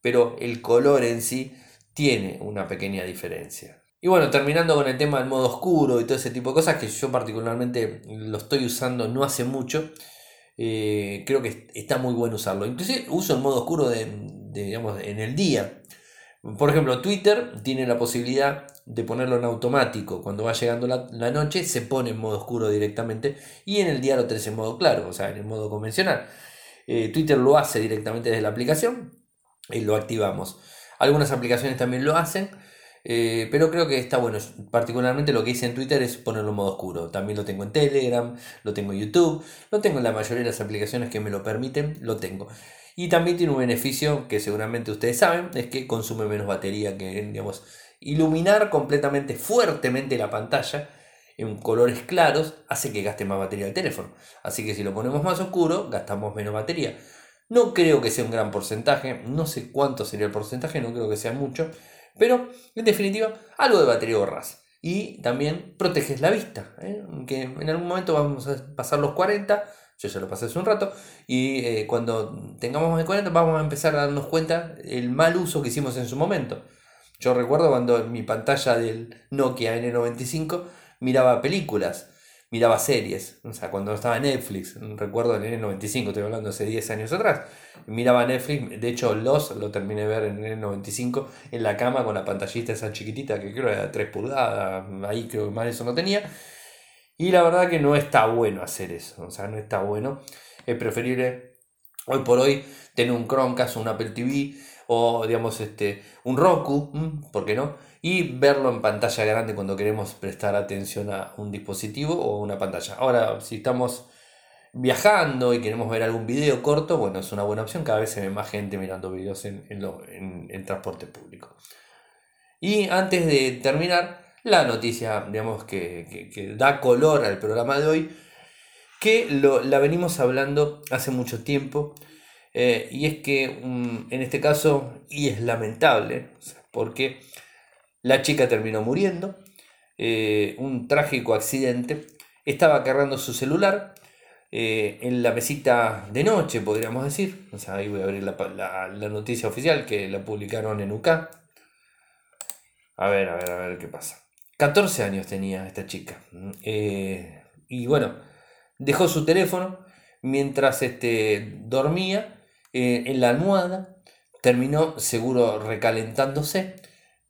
A: Pero el color en sí tiene una pequeña diferencia. Y bueno, terminando con el tema del modo oscuro y todo ese tipo de cosas que yo particularmente lo estoy usando no hace mucho. Eh, creo que está muy bueno usarlo. Inclusive uso el modo oscuro de, digamos, en el día. Por ejemplo, Twitter tiene la posibilidad de ponerlo en automático. Cuando va llegando la, noche se pone en modo oscuro directamente y en el día lo tenés en modo claro, o sea, en el modo convencional. Eh, Twitter lo hace directamente desde la aplicación y lo activamos. Algunas aplicaciones también lo hacen, eh, pero creo que está bueno. Particularmente lo que hice en Twitter es ponerlo en modo oscuro. También lo tengo en Telegram, lo tengo en YouTube, lo tengo en la mayoría de las aplicaciones que me lo permiten, lo tengo. Y también tiene un beneficio que seguramente ustedes saben, es que consume menos batería que, digamos, iluminar completamente, fuertemente la pantalla en colores claros hace que gaste más batería el teléfono. Así que si lo ponemos más oscuro, gastamos menos batería. No creo que sea un gran porcentaje, no sé cuánto sería el porcentaje, no creo que sea mucho, pero en definitiva, algo de batería ahorras. Y también proteges la vista, ¿eh? que en algún momento vamos a pasar los 40, yo ya lo pasé hace un rato, y eh, cuando tengamos más de 40 vamos a empezar a darnos cuenta el mal uso que hicimos en su momento. Yo recuerdo cuando en mi pantalla del Nokia N95 miraba películas, miraba series, o sea, cuando estaba Netflix, recuerdo en el N95, estoy hablando hace 10 años atrás, miraba Netflix, de hecho Los lo terminé de ver en el N95 en la cama con la pantallita esa chiquitita que creo era 3 pulgadas, ahí creo que más eso no tenía, y la verdad que no está bueno hacer eso, o sea, no está bueno, es preferible hoy por hoy tener un Chromecast, un Apple TV, o digamos este, un Roku, ¿por qué no? Y verlo en pantalla grande cuando queremos prestar atención a un dispositivo o una pantalla. Ahora, si estamos viajando y queremos ver algún video corto, bueno, es una buena opción. Cada vez se ve más gente mirando videos en, en, transporte público. Y antes de terminar, la noticia, digamos, que, que, da color al programa de hoy, que lo, la venimos hablando hace mucho tiempo eh, y es que mm, en este caso, y es lamentable, porque la chica terminó muriendo, eh, un trágico accidente, estaba cargando su celular eh, en la mesita de noche, podríamos decir, o sea, ahí voy a abrir la, la, noticia oficial que la publicaron en UK. A ver, a ver, a ver qué pasa. 14 años tenía esta chica. y bueno, dejó su teléfono mientras este, dormía eh, en la almohada, terminó seguro recalentándose,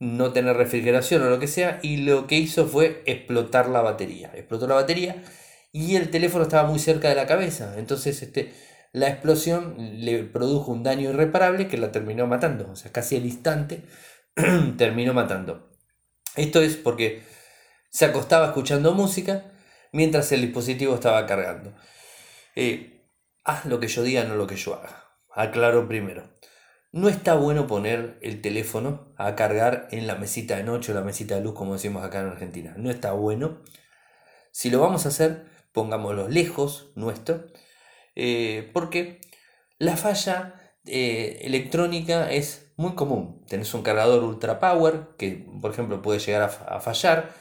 A: no tener refrigeración o lo que sea, y lo que hizo fue explotar la batería. Explotó la batería y el teléfono estaba muy cerca de la cabeza, entonces este, la explosión le produjo un daño irreparable que la terminó matando, o sea, casi al instante terminó matando. Esto es porque se acostaba escuchando música mientras el dispositivo estaba cargando. Eh, haz lo que yo diga, no lo que yo haga. Aclaro primero. No está bueno poner el teléfono a cargar en la mesita de noche o la mesita de luz, como decimos acá en Argentina. No está bueno. Si lo vamos a hacer, pongámoslo lejos nuestro, eh, porque la falla eh, electrónica es muy común. Tenés un cargador ultra power que, por ejemplo, puede llegar a, a fallar,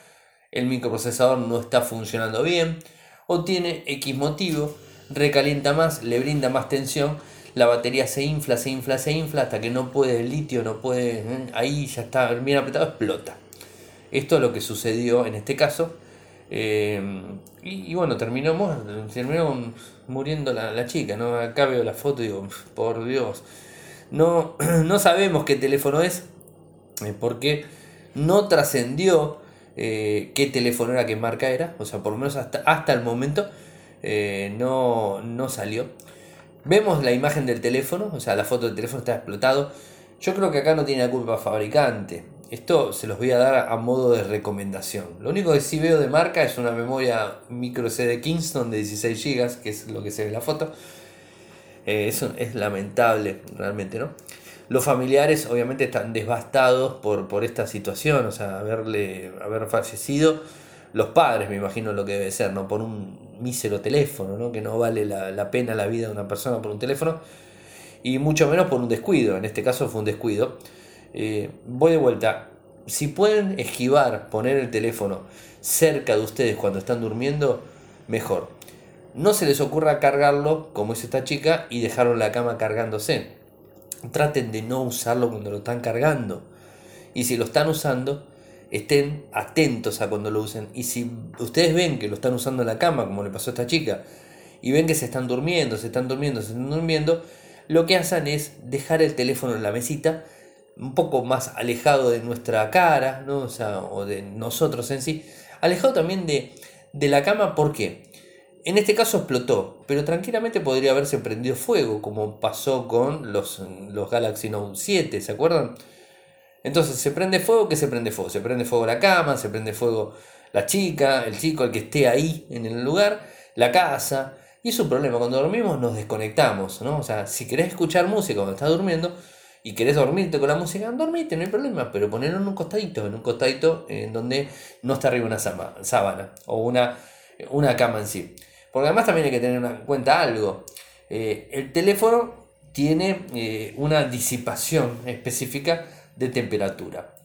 A: el microprocesador no está funcionando bien, o tiene X motivo, recalienta más, le brinda más tensión la batería se infla, se infla, se infla hasta que no puede el litio, no puede, ¿eh? ahí ya está bien apretado, explota. Esto es lo que sucedió en este caso. Eh, y, bueno, terminamos, terminó muriendo la, chica, ¿no? Acá veo la foto y digo, por Dios. No, no sabemos qué teléfono es, eh, porque no trascendió qué teléfono era, qué marca era, o sea, por lo menos hasta, hasta el momento no, no salió. Vemos la imagen del teléfono, o sea, la foto del teléfono está explotado. Yo creo que acá no tiene la culpa fabricante. Esto se los voy a dar a modo de recomendación. Lo único que sí veo de marca es una memoria micro CD Kingston de 16 GB, que es lo que se ve en la foto. Eh, eso es lamentable, realmente, ¿no? Los familiares obviamente están devastados por, por esta situación, o sea, haberle, haber fallecido los padres, me imagino lo que debe ser, ¿no? Por un mísero teléfono, ¿no? Que no vale la, pena la vida de una persona por un teléfono. Y mucho menos por un descuido. En este caso fue un descuido. Eh, voy de vuelta. Si pueden esquivar, poner el teléfono cerca de ustedes cuando están durmiendo, mejor. No se les ocurra cargarlo, como es esta chica, y dejarlo en la cama cargándose. Traten de no usarlo cuando lo están cargando. Y si lo están usando, estén atentos a cuando lo usen. Y si ustedes ven que lo están usando en la cama, como le pasó a esta chica, y ven que se están durmiendo, se están durmiendo, se están durmiendo, lo que hacen es dejar el teléfono en la mesita, un poco más alejado de nuestra cara, ¿no? o, de nosotros en sí, alejado también de, de la cama, ¿por qué? En este caso explotó, pero tranquilamente podría haberse prendido fuego, como pasó con los, los Galaxy Note 7, ¿se acuerdan? Entonces se prende fuego, ¿qué se prende fuego? Se prende fuego la cama, se prende fuego la chica, el chico, el que esté ahí en el lugar, la casa. Y es un problema, cuando dormimos nos desconectamos, ¿no? O sea, si querés escuchar música cuando estás durmiendo y querés dormirte con la música, dormite, no hay problema, pero ponerlo en un costadito, en un costadito en donde no está arriba una sábana o una, una cama en sí. Porque además también hay que tener en cuenta algo. Eh, el teléfono tiene eh, una disipación específica de temperatura.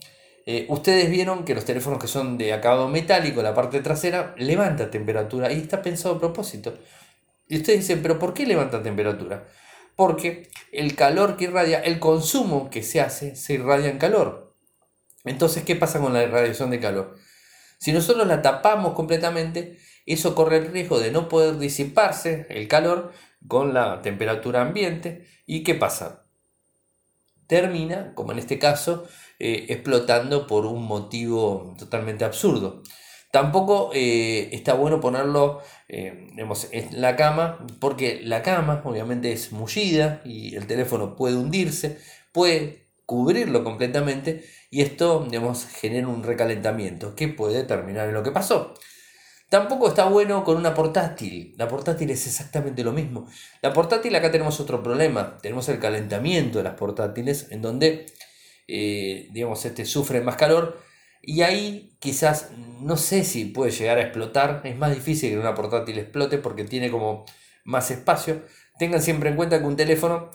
A: Eh, ustedes vieron que los teléfonos que son de acabado metálico, la parte trasera, levanta temperatura y está pensado a propósito. Y ustedes dicen, pero ¿por qué levanta temperatura? Porque el calor que irradia, el consumo que se hace, se irradia en calor. Entonces, ¿qué pasa con la irradiación de calor? Si nosotros la tapamos completamente, eso corre el riesgo de no poder disiparse el calor con la temperatura ambiente. ¿Y qué pasa? Termina, como en este caso, eh, explotando por un motivo totalmente absurdo. Tampoco eh, está bueno ponerlo eh, en la cama, porque la cama obviamente es mullida y el teléfono puede hundirse, puede cubrirlo completamente y esto digamos, genera un recalentamiento que puede terminar en lo que pasó. Tampoco está bueno con una portátil. La portátil es exactamente lo mismo. La portátil acá tenemos otro problema. Tenemos el calentamiento de las portátiles en donde, eh, digamos, este sufre más calor. Y ahí quizás, no sé si puede llegar a explotar. Es más difícil que una portátil explote porque tiene como más espacio. Tengan siempre en cuenta que un teléfono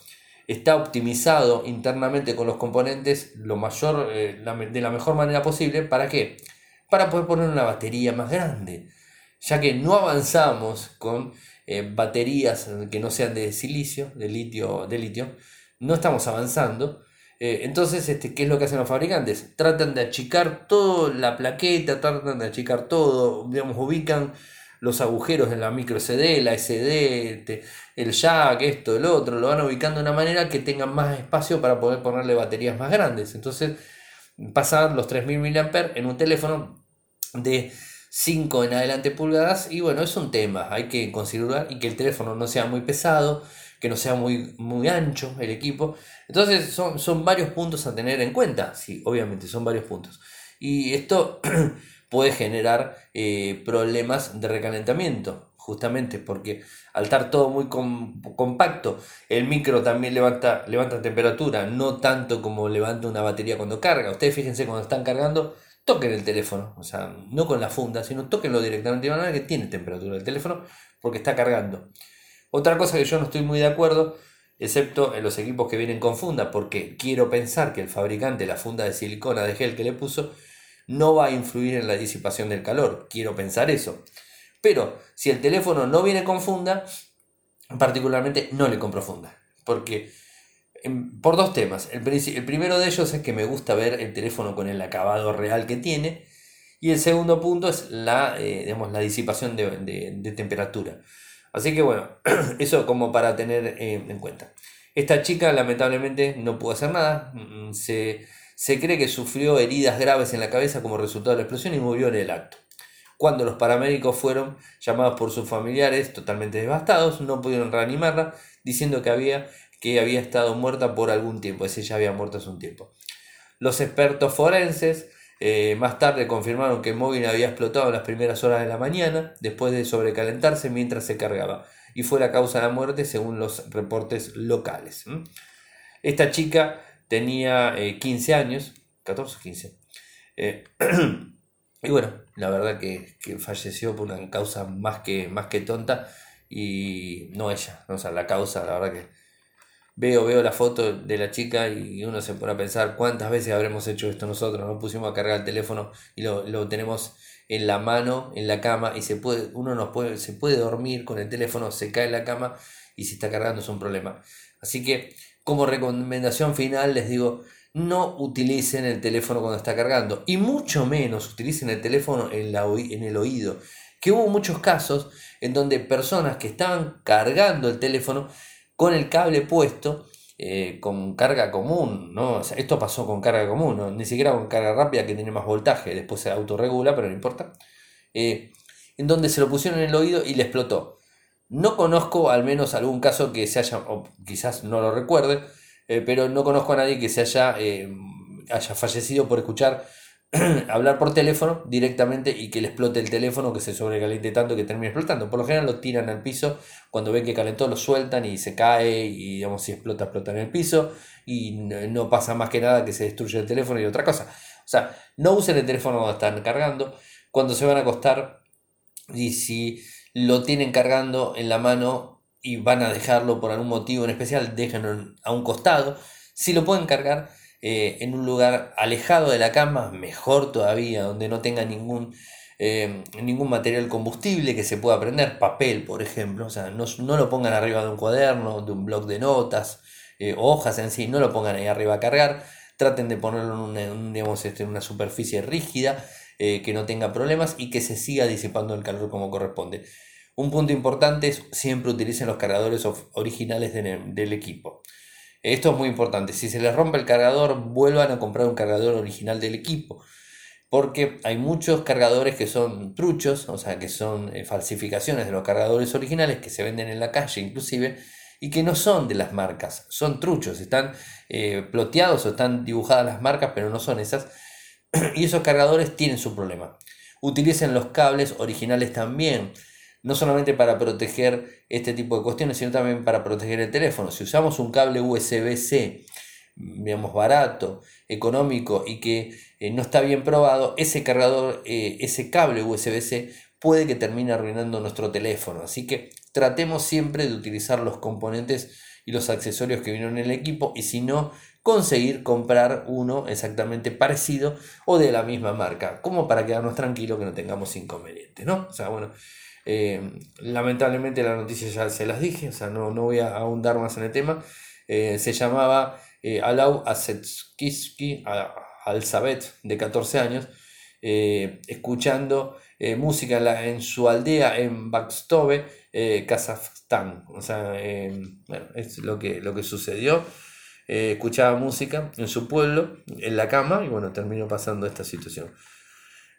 A: está optimizado internamente con los componentes lo mayor, eh, de la mejor manera posible. ¿Para qué? Para poder poner una batería más grande ya que no avanzamos con eh, baterías que no sean de silicio, de litio, de litio, no estamos avanzando. Eh, entonces, este, ¿qué es lo que hacen los fabricantes? Tratan de achicar toda la plaqueta, tratan de achicar todo, digamos, ubican los agujeros en la micro CD, la SD, este, el jack, esto, el otro, lo van ubicando de una manera que tengan más espacio para poder ponerle baterías más grandes. Entonces, pasar los 3000 mAh en un teléfono de 5 en adelante pulgadas y bueno, es un tema, hay que considerar y que el teléfono no sea muy pesado, que no sea muy, muy ancho el equipo. Entonces son, son varios puntos a tener en cuenta, sí, obviamente son varios puntos. Y esto puede generar eh, problemas de recalentamiento, justamente porque al estar todo muy compacto, el micro también levanta, levanta temperatura, no tanto como levanta una batería cuando carga. Ustedes fíjense cuando están cargando, toquen el teléfono, o sea, no con la funda, sino toquenlo directamente de manera que tiene temperatura el teléfono porque está cargando. Otra cosa que yo no estoy muy de acuerdo, excepto en los equipos que vienen con funda, porque quiero pensar que el fabricante, la funda de silicona de gel que le puso, no va a influir en la disipación del calor. Quiero pensar eso. Pero si el teléfono no viene con funda, particularmente no le compro funda. Porque por dos temas. El, primero de ellos es que me gusta ver el teléfono con el acabado real que tiene. Y el segundo punto es la, eh, la disipación de, temperatura. Así que bueno, eso como para tener eh, en cuenta. Esta chica lamentablemente no pudo hacer nada. Mm, se, se cree que sufrió heridas graves en la cabeza como resultado de la explosión y murió en el acto. Cuando los paramédicos fueron llamados por sus familiares totalmente devastados, no pudieron reanimarla, diciendo que había, que había estado muerta por algún tiempo, es ella había muerto hace un tiempo. Los expertos forenses eh, más tarde confirmaron que móvil había explotado en las primeras horas de la mañana, después de sobrecalentarse mientras se cargaba, y fue la causa de la muerte según los reportes locales. Esta chica tenía 15 eh, años, 14 o 15. Eh, y bueno, la verdad que, falleció por una causa más que, más que tonta y no ella, o sea, la causa, la verdad que veo, veo la foto de la chica y uno se pone a pensar cuántas veces habremos hecho esto nosotros, nos pusimos a cargar el teléfono y lo, lo tenemos en la mano, en la cama y se puede, uno nos puede, se puede dormir con el teléfono, se cae en la cama y si está cargando es un problema. Así que como recomendación final les digo, no utilicen el teléfono cuando está cargando y mucho menos utilicen el teléfono en, la, en el oído. Que hubo muchos casos en donde personas que estaban cargando el teléfono con el cable puesto, eh, con carga común, ¿no? esto pasó con carga común, ni siquiera con carga rápida que tiene más voltaje, después se autorregula, pero no importa. Eh, en donde se lo pusieron en el oído y le explotó. No conozco al menos algún caso que se haya, o quizás no lo recuerde, eh, pero no conozco a nadie que se haya, haya fallecido por escuchar hablar por teléfono directamente y que le explote el teléfono, que se sobrecaliente tanto que termine explotando. Por lo general lo tiran al piso, cuando ven que calentó lo sueltan y se cae y digamos si explota, explota en el piso y no pasa más que nada que se destruye el teléfono y otra cosa. O sea, no usen el teléfono cuando están cargando, cuando se van a acostar y si lo tienen cargando en la mano y van a dejarlo por algún motivo en especial, déjenlo a un costado. Si lo pueden cargar eh, en un lugar alejado de la cama, mejor todavía, donde no tenga ningún, eh, ningún material combustible que se pueda prender, papel por ejemplo, o sea, no, lo pongan arriba de un cuaderno, de un blog de notas, eh, hojas en sí, no lo pongan ahí arriba a cargar, traten de ponerlo en una, este, en una superficie rígida que no tenga problemas y que se siga disipando el calor como corresponde. Un punto importante es siempre utilicen los cargadores originales del equipo. Esto es muy importante. Si se les rompe el cargador, vuelvan a comprar un cargador original del equipo. Porque hay muchos cargadores que son truchos, o sea, que son eh, falsificaciones de los cargadores originales que se venden en la calle inclusive, y que no son de las marcas, son truchos, están eh, ploteados o están dibujadas las marcas, pero no son esas y esos cargadores tienen su problema. Utilicen los cables originales también, no solamente para proteger este tipo de cuestiones, sino también para proteger el teléfono. Si usamos un cable USB-C, digamos, barato, económico y que eh, no está bien probado, ese cargador, eh, ese cable USB-C puede que termine arruinando nuestro teléfono. Así que tratemos siempre de utilizar los componentes y los accesorios que vienen en el equipo y si no, conseguir comprar uno exactamente parecido o de la misma marca, como para quedarnos tranquilos que no tengamos inconvenientes, ¿no? O sea, bueno, eh, lamentablemente la noticia ya se las dije, o sea, no, no voy a ahondar más en el tema. Eh, se llamaba eh, Alau Asetskiski Alzabet, de 14 años, escuchando música en, su aldea en Bakstove, Kazajstán. O sea, bueno, es lo que, lo que sucedió. Escuchaba música en su pueblo, en la cama, y bueno, terminó pasando esta situación.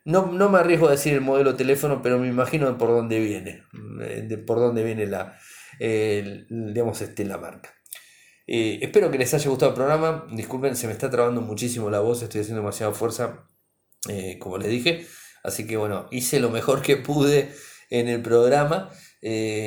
A: No, no me arriesgo a decir el modelo de teléfono, pero me imagino por dónde viene, eh, de por dónde viene la, digamos, este, la marca. Eh, espero que les haya gustado el programa. Disculpen, se me está trabando muchísimo la voz, estoy haciendo demasiada fuerza, eh, como les dije. Así que bueno, hice lo mejor que pude en el programa.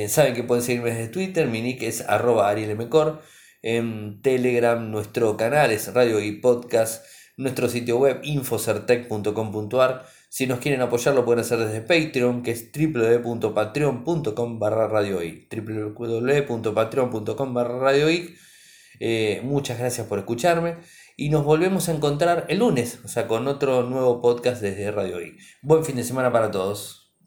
A: Saben que pueden seguirme desde Twitter, mi nick es arroba arielmcor. En Telegram nuestro canal es Radio y Podcast. Nuestro sitio web infocertec.com.ar. Si nos quieren apoyar lo pueden hacer desde Patreon, que es www.patreon.com barra radio www.patreon.com barra radio eh, muchas gracias por escucharme y nos volvemos a encontrar el lunes, o sea, con otro nuevo podcast desde Radio I. Buen fin de semana para todos.